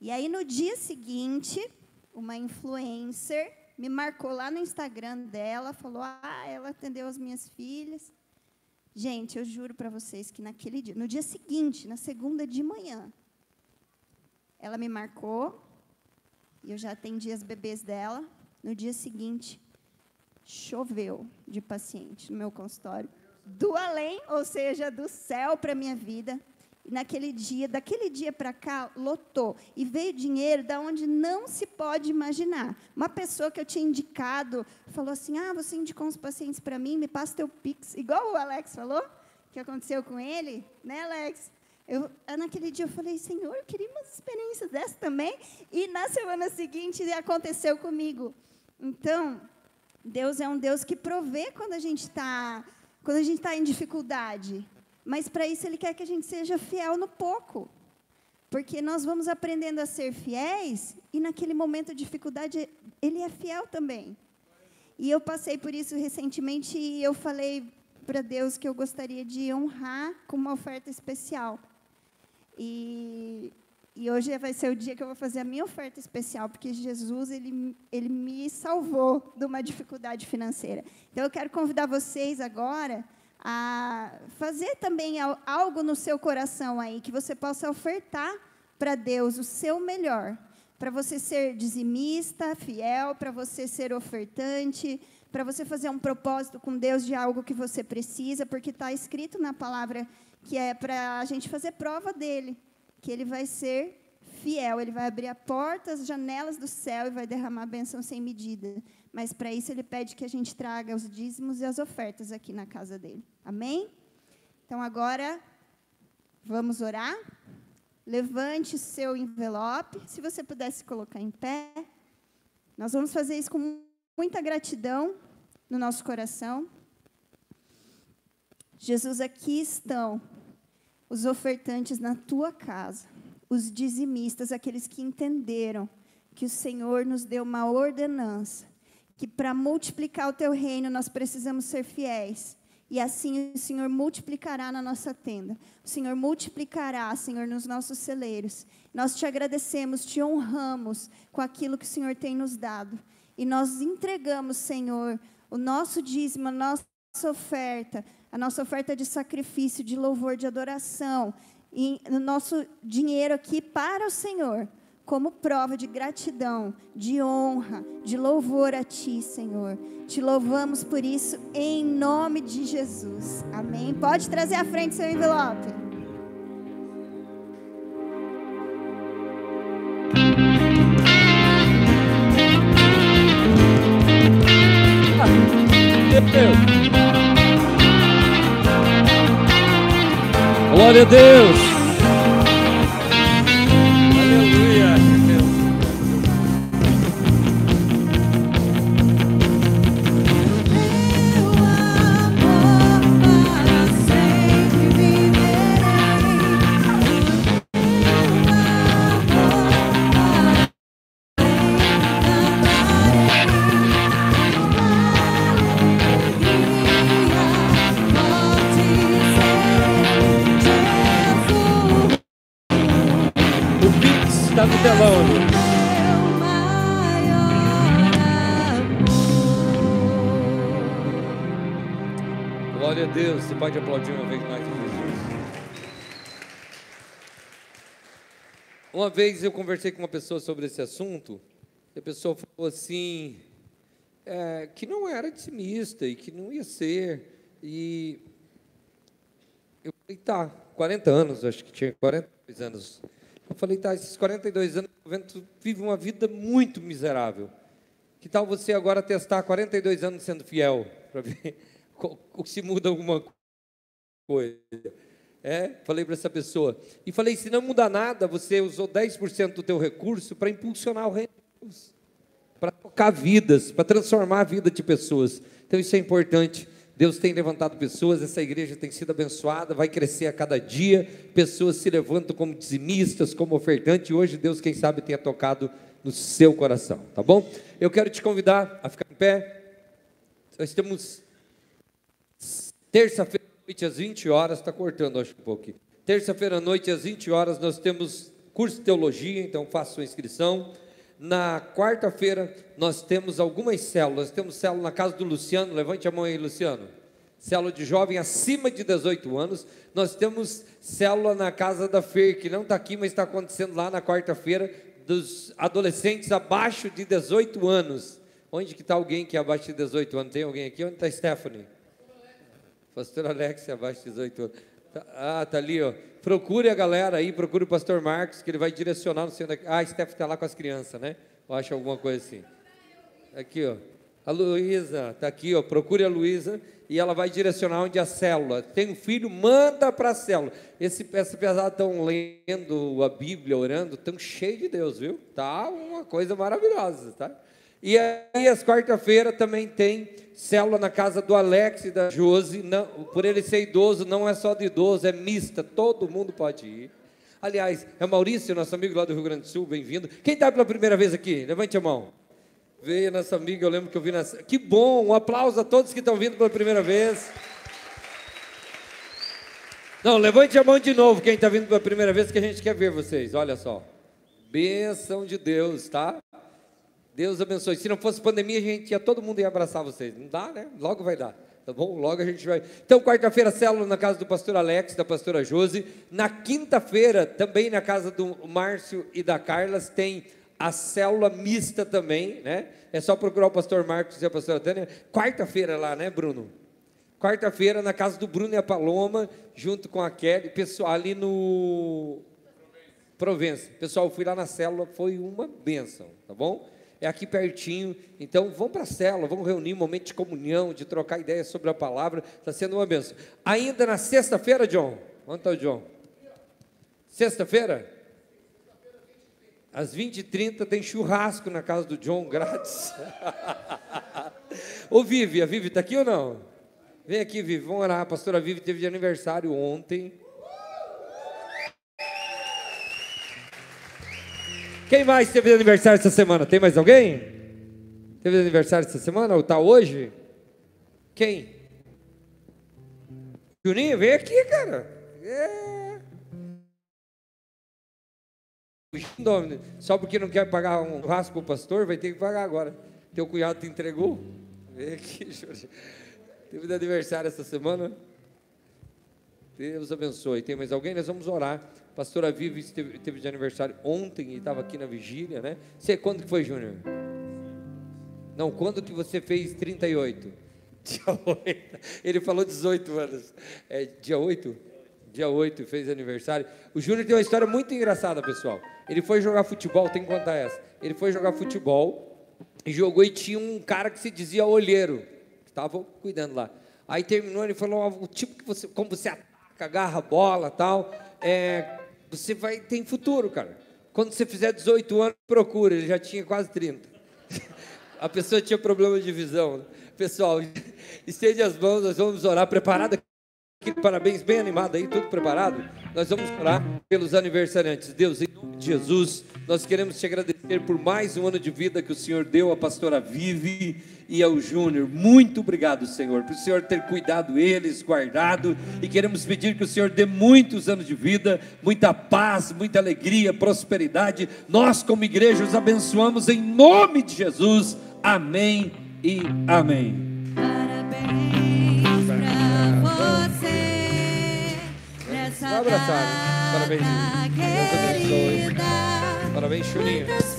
E aí no dia seguinte, uma influencer me marcou lá no Instagram dela, falou: "Ah, ela atendeu as minhas filhas". Gente, eu juro para vocês que naquele dia, no dia seguinte, na segunda de manhã, ela me marcou e eu já atendi as bebês dela. No dia seguinte, choveu de paciente no meu consultório, do além, ou seja, do céu para minha vida. Naquele dia, daquele dia para cá, lotou. E veio dinheiro da onde não se pode imaginar. Uma pessoa que eu tinha indicado falou assim: Ah, você indicou uns pacientes para mim, me passa teu Pix. Igual o Alex falou, que aconteceu com ele, né, Alex? Eu, naquele dia eu falei, Senhor, eu queria umas experiências dessas também. E na semana seguinte aconteceu comigo. Então, Deus é um Deus que provê quando a gente está quando a gente está em dificuldade. Mas para isso Ele quer que a gente seja fiel no pouco. Porque nós vamos aprendendo a ser fiéis e naquele momento de dificuldade Ele é fiel também. E eu passei por isso recentemente e eu falei para Deus que eu gostaria de honrar com uma oferta especial. E, e hoje vai ser o dia que eu vou fazer a minha oferta especial, porque Jesus ele, ele me salvou de uma dificuldade financeira. Então eu quero convidar vocês agora a fazer também algo no seu coração aí, que você possa ofertar para Deus o seu melhor, para você ser dizimista, fiel, para você ser ofertante, para você fazer um propósito com Deus de algo que você precisa, porque está escrito na palavra que é para a gente fazer prova dele, que ele vai ser fiel, ele vai abrir a porta, as janelas do céu e vai derramar bênção sem medida. Mas para isso ele pede que a gente traga os dízimos e as ofertas aqui na casa dele. Amém? Então agora vamos orar. Levante o seu envelope, se você pudesse colocar em pé. Nós vamos fazer isso com muita gratidão no nosso coração. Jesus, aqui estão os ofertantes na tua casa, os dizimistas, aqueles que entenderam que o Senhor nos deu uma ordenança, que para multiplicar o teu reino nós precisamos ser fiéis. E assim o Senhor multiplicará na nossa tenda. O Senhor multiplicará, Senhor, nos nossos celeiros. Nós te agradecemos, te honramos com aquilo que o Senhor tem nos dado. E nós entregamos, Senhor, o nosso dízimo, a nossa oferta, a nossa oferta de sacrifício, de louvor, de adoração, e o nosso dinheiro aqui para o Senhor, como prova de gratidão, de honra, de louvor a Ti, Senhor. Te louvamos por isso, em nome de Jesus. Amém. Pode trazer à frente seu envelope. Deus. Glória a Deus. pode aplaudir uma vez mais Jesus. Uma vez eu conversei com uma pessoa sobre esse assunto, e a pessoa falou assim, é, que não era dissimista e que não ia ser. E eu falei, tá, 40 anos, acho que tinha 42 anos. Eu falei, tá, esses 42 anos, tu vive uma vida muito miserável. Que tal você agora testar 42 anos sendo fiel, para ver se muda alguma coisa. É, falei para essa pessoa. E falei, se não muda nada, você usou 10% do teu recurso para impulsionar o reino de Deus. Para tocar vidas, para transformar a vida de pessoas. Então isso é importante. Deus tem levantado pessoas, essa igreja tem sido abençoada, vai crescer a cada dia. Pessoas se levantam como dizimistas, como ofertantes, e hoje Deus, quem sabe, tenha tocado no seu coração, tá bom? Eu quero te convidar a ficar em pé. Nós temos terça-feira noite às 20 horas, está cortando acho um pouco. Terça-feira à noite às 20 horas nós temos curso de teologia, então faça sua inscrição. Na quarta-feira nós temos algumas células. Temos célula na casa do Luciano, levante a mão aí, Luciano. Célula de jovem acima de 18 anos. Nós temos célula na casa da Fer, que não está aqui, mas está acontecendo lá na quarta-feira, dos adolescentes abaixo de 18 anos. Onde que está alguém que é abaixo de 18 anos? Tem alguém aqui? Onde está Stephanie? Pastor Alex, abaixo de 18 anos. Tá, ah, tá ali, ó. Procure a galera aí, procure o pastor Marcos, que ele vai direcionar no centro. Ah, a Steph está lá com as crianças, né? Eu acho alguma coisa assim. Aqui, ó. A Luísa está aqui, ó, procure a Luísa e ela vai direcionar onde a célula. Tem um filho, manda para a célula. Esse, essa pesada estão lendo a Bíblia, orando, estão cheio de Deus, viu? Tá uma coisa maravilhosa, tá? E aí, às quarta-feira, também tem célula na casa do Alex e da Josi. Não, por ele ser idoso, não é só de idoso, é mista, todo mundo pode ir. Aliás, é Maurício, nosso amigo lá do Rio Grande do Sul, bem-vindo. Quem está pela primeira vez aqui? Levante a mão. Veio nossa amiga, eu lembro que eu vi na. Que bom! Um aplauso a todos que estão vindo pela primeira vez. Não, levante a mão de novo, quem está vindo pela primeira vez, que a gente quer ver vocês. Olha só. Bênção de Deus, tá? Deus abençoe. Se não fosse pandemia, a gente ia todo mundo ia abraçar vocês. Não dá, né? Logo vai dar. Tá bom? Logo a gente vai. Então, quarta-feira, célula na casa do pastor Alex, da pastora Josi. Na quinta-feira, também na casa do Márcio e da Carlas, tem a célula mista também, né? É só procurar o pastor Marcos e a pastora Tânia. Quarta-feira lá, né, Bruno? Quarta-feira na casa do Bruno e a Paloma, junto com a Kelly, pessoal ali no Provença. Pessoal, fui lá na célula, foi uma benção, tá bom? É aqui pertinho. Então, vamos para a célula, vamos reunir um momento de comunhão, de trocar ideias sobre a palavra. Está sendo uma benção. Ainda na sexta-feira, John. Onde está o John? Sexta-feira? Às 20h30 tem churrasco na casa do John grátis. Ô Vivi, a Vivi está aqui ou não? Vem aqui, Vivi, vamos orar. A pastora Vivi teve de aniversário ontem. Quem mais teve aniversário essa semana? Tem mais alguém? Teve aniversário essa semana ou está hoje? Quem? Juninho, vem aqui, cara. É. Só porque não quer pagar um rasgo para o pastor, vai ter que pagar agora. Teu cunhado te entregou? Vem aqui, Jorge. Teve aniversário essa semana? Deus abençoe. Tem mais alguém? Nós vamos orar. Pastora Vivi teve, de aniversário ontem e estava aqui na vigília, né? Você, quando que foi, Júnior? Não, quando que você fez 38? Dia 8. Ele falou 18 anos. É, dia 8? Dia 8 fez aniversário. O Júnior tem uma história muito engraçada, pessoal. Ele foi jogar futebol, tem que contar essa. Ele foi jogar futebol e jogou e tinha um cara que se dizia olheiro, que estava cuidando lá. Aí terminou, ele falou, o tipo que você, como você ataca, agarra a bola tal. É, você vai tem futuro, cara. Quando você fizer 18 anos, procura, ele já tinha quase 30. A pessoa tinha problema de visão. Né? Pessoal, estende as mãos, nós vamos orar preparado aqui, parabéns, bem animado aí, tudo preparado. Nós vamos orar pelos aniversariantes. Deus, em nome de Jesus, nós queremos te agradecer por mais um ano de vida que o Senhor deu à pastora Vive e ao Júnior. Muito obrigado, Senhor, por o Senhor ter cuidado eles, guardado, e queremos pedir que o Senhor dê muitos anos de vida, muita paz, muita alegria, prosperidade. Nós, como igreja, os abençoamos em nome de Jesus. Amém e amém. Nessa abraçar. Parabéns, querida. Parabéns, Chulinho. Muitas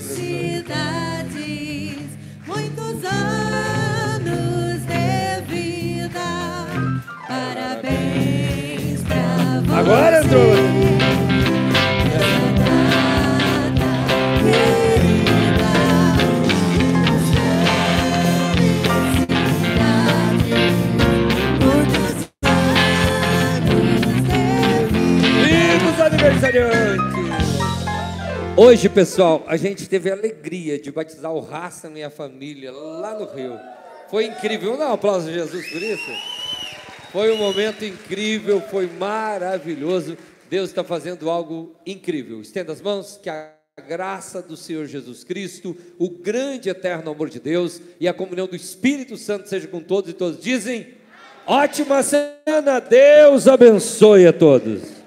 felicidades, muitos anos de vida. Parabéns pra você. Agora entrou. Aniversariantes! Hoje, pessoal, a gente teve a alegria de batizar o Hassan e a família lá no Rio. Foi incrível. Vamos dar um aplauso a Jesus por isso? Foi um momento incrível, foi maravilhoso. Deus está fazendo algo incrível. Estenda as mãos, que a graça do Senhor Jesus Cristo, o grande eterno amor de Deus e a comunhão do Espírito Santo seja com todos e todos. Dizem, ótima cena, Deus abençoe a todos.